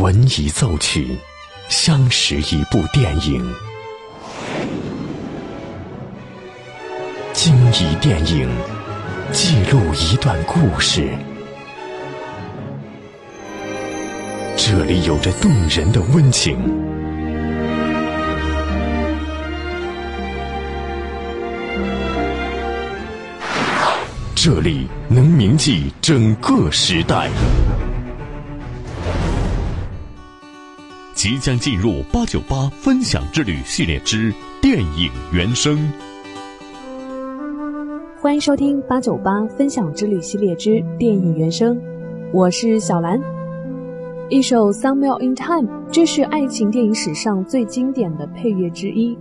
闻一奏曲，相识一部电影。经一电影，记录一段故事。这里有着动人的温情，这里能铭记整个时代。即将进入八九八分享之旅系列之电影原声。欢迎收听八九八分享之旅系列之电影原声，我是小兰。一首《Somewhere in Time》，这是爱情电影史上最经典的配乐之一。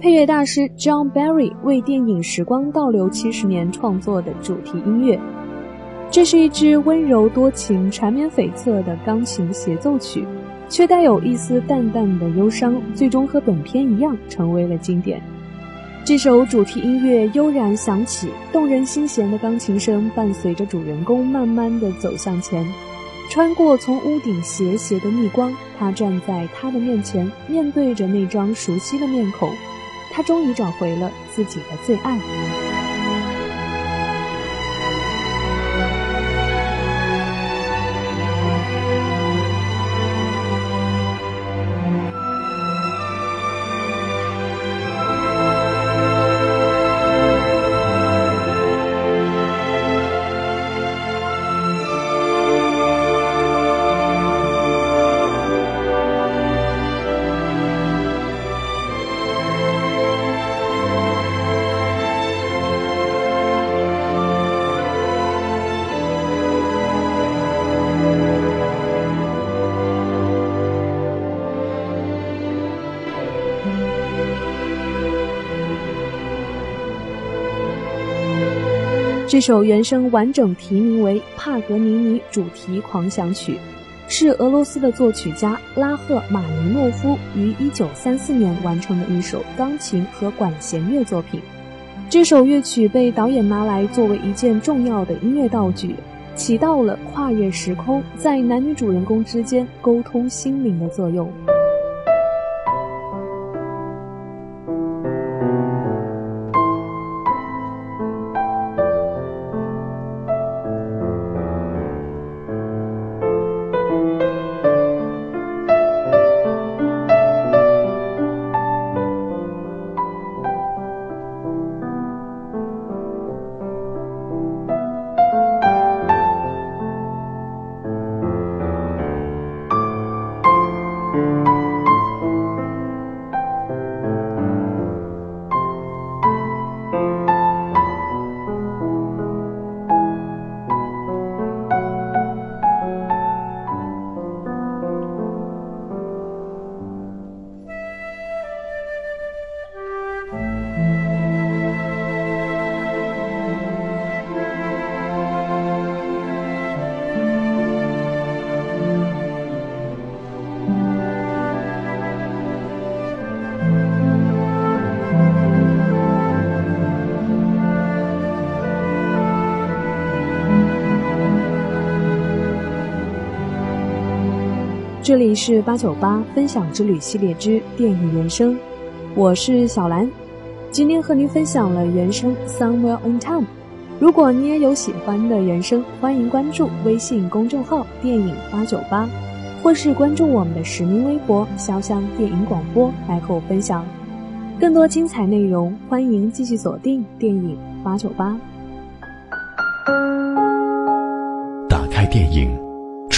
配乐大师 John Barry 为电影《时光倒流七十年》创作的主题音乐。这是一支温柔多情、缠绵悱恻的钢琴协奏曲，却带有一丝淡淡的忧伤，最终和本片一样成为了经典。这首主题音乐悠然响起，动人心弦的钢琴声伴随着主人公慢慢的走向前，穿过从屋顶斜斜的逆光，他站在他的面前，面对着那张熟悉的面孔，他终于找回了自己的最爱。这首原声完整题名为《帕格尼尼主题狂想曲》，是俄罗斯的作曲家拉赫玛尼诺夫于1934年完成的一首钢琴和管弦乐作品。这首乐曲被导演拿来作为一件重要的音乐道具，起到了跨越时空，在男女主人公之间沟通心灵的作用。这里是八九八分享之旅系列之电影原声，我是小兰，今天和您分享了原声《Somewhere in Time》。如果你也有喜欢的原声，欢迎关注微信公众号“电影八九八”，或是关注我们的实名微博“潇湘电影广播”来和我分享更多精彩内容。欢迎继续锁定电影八九八，打开电影。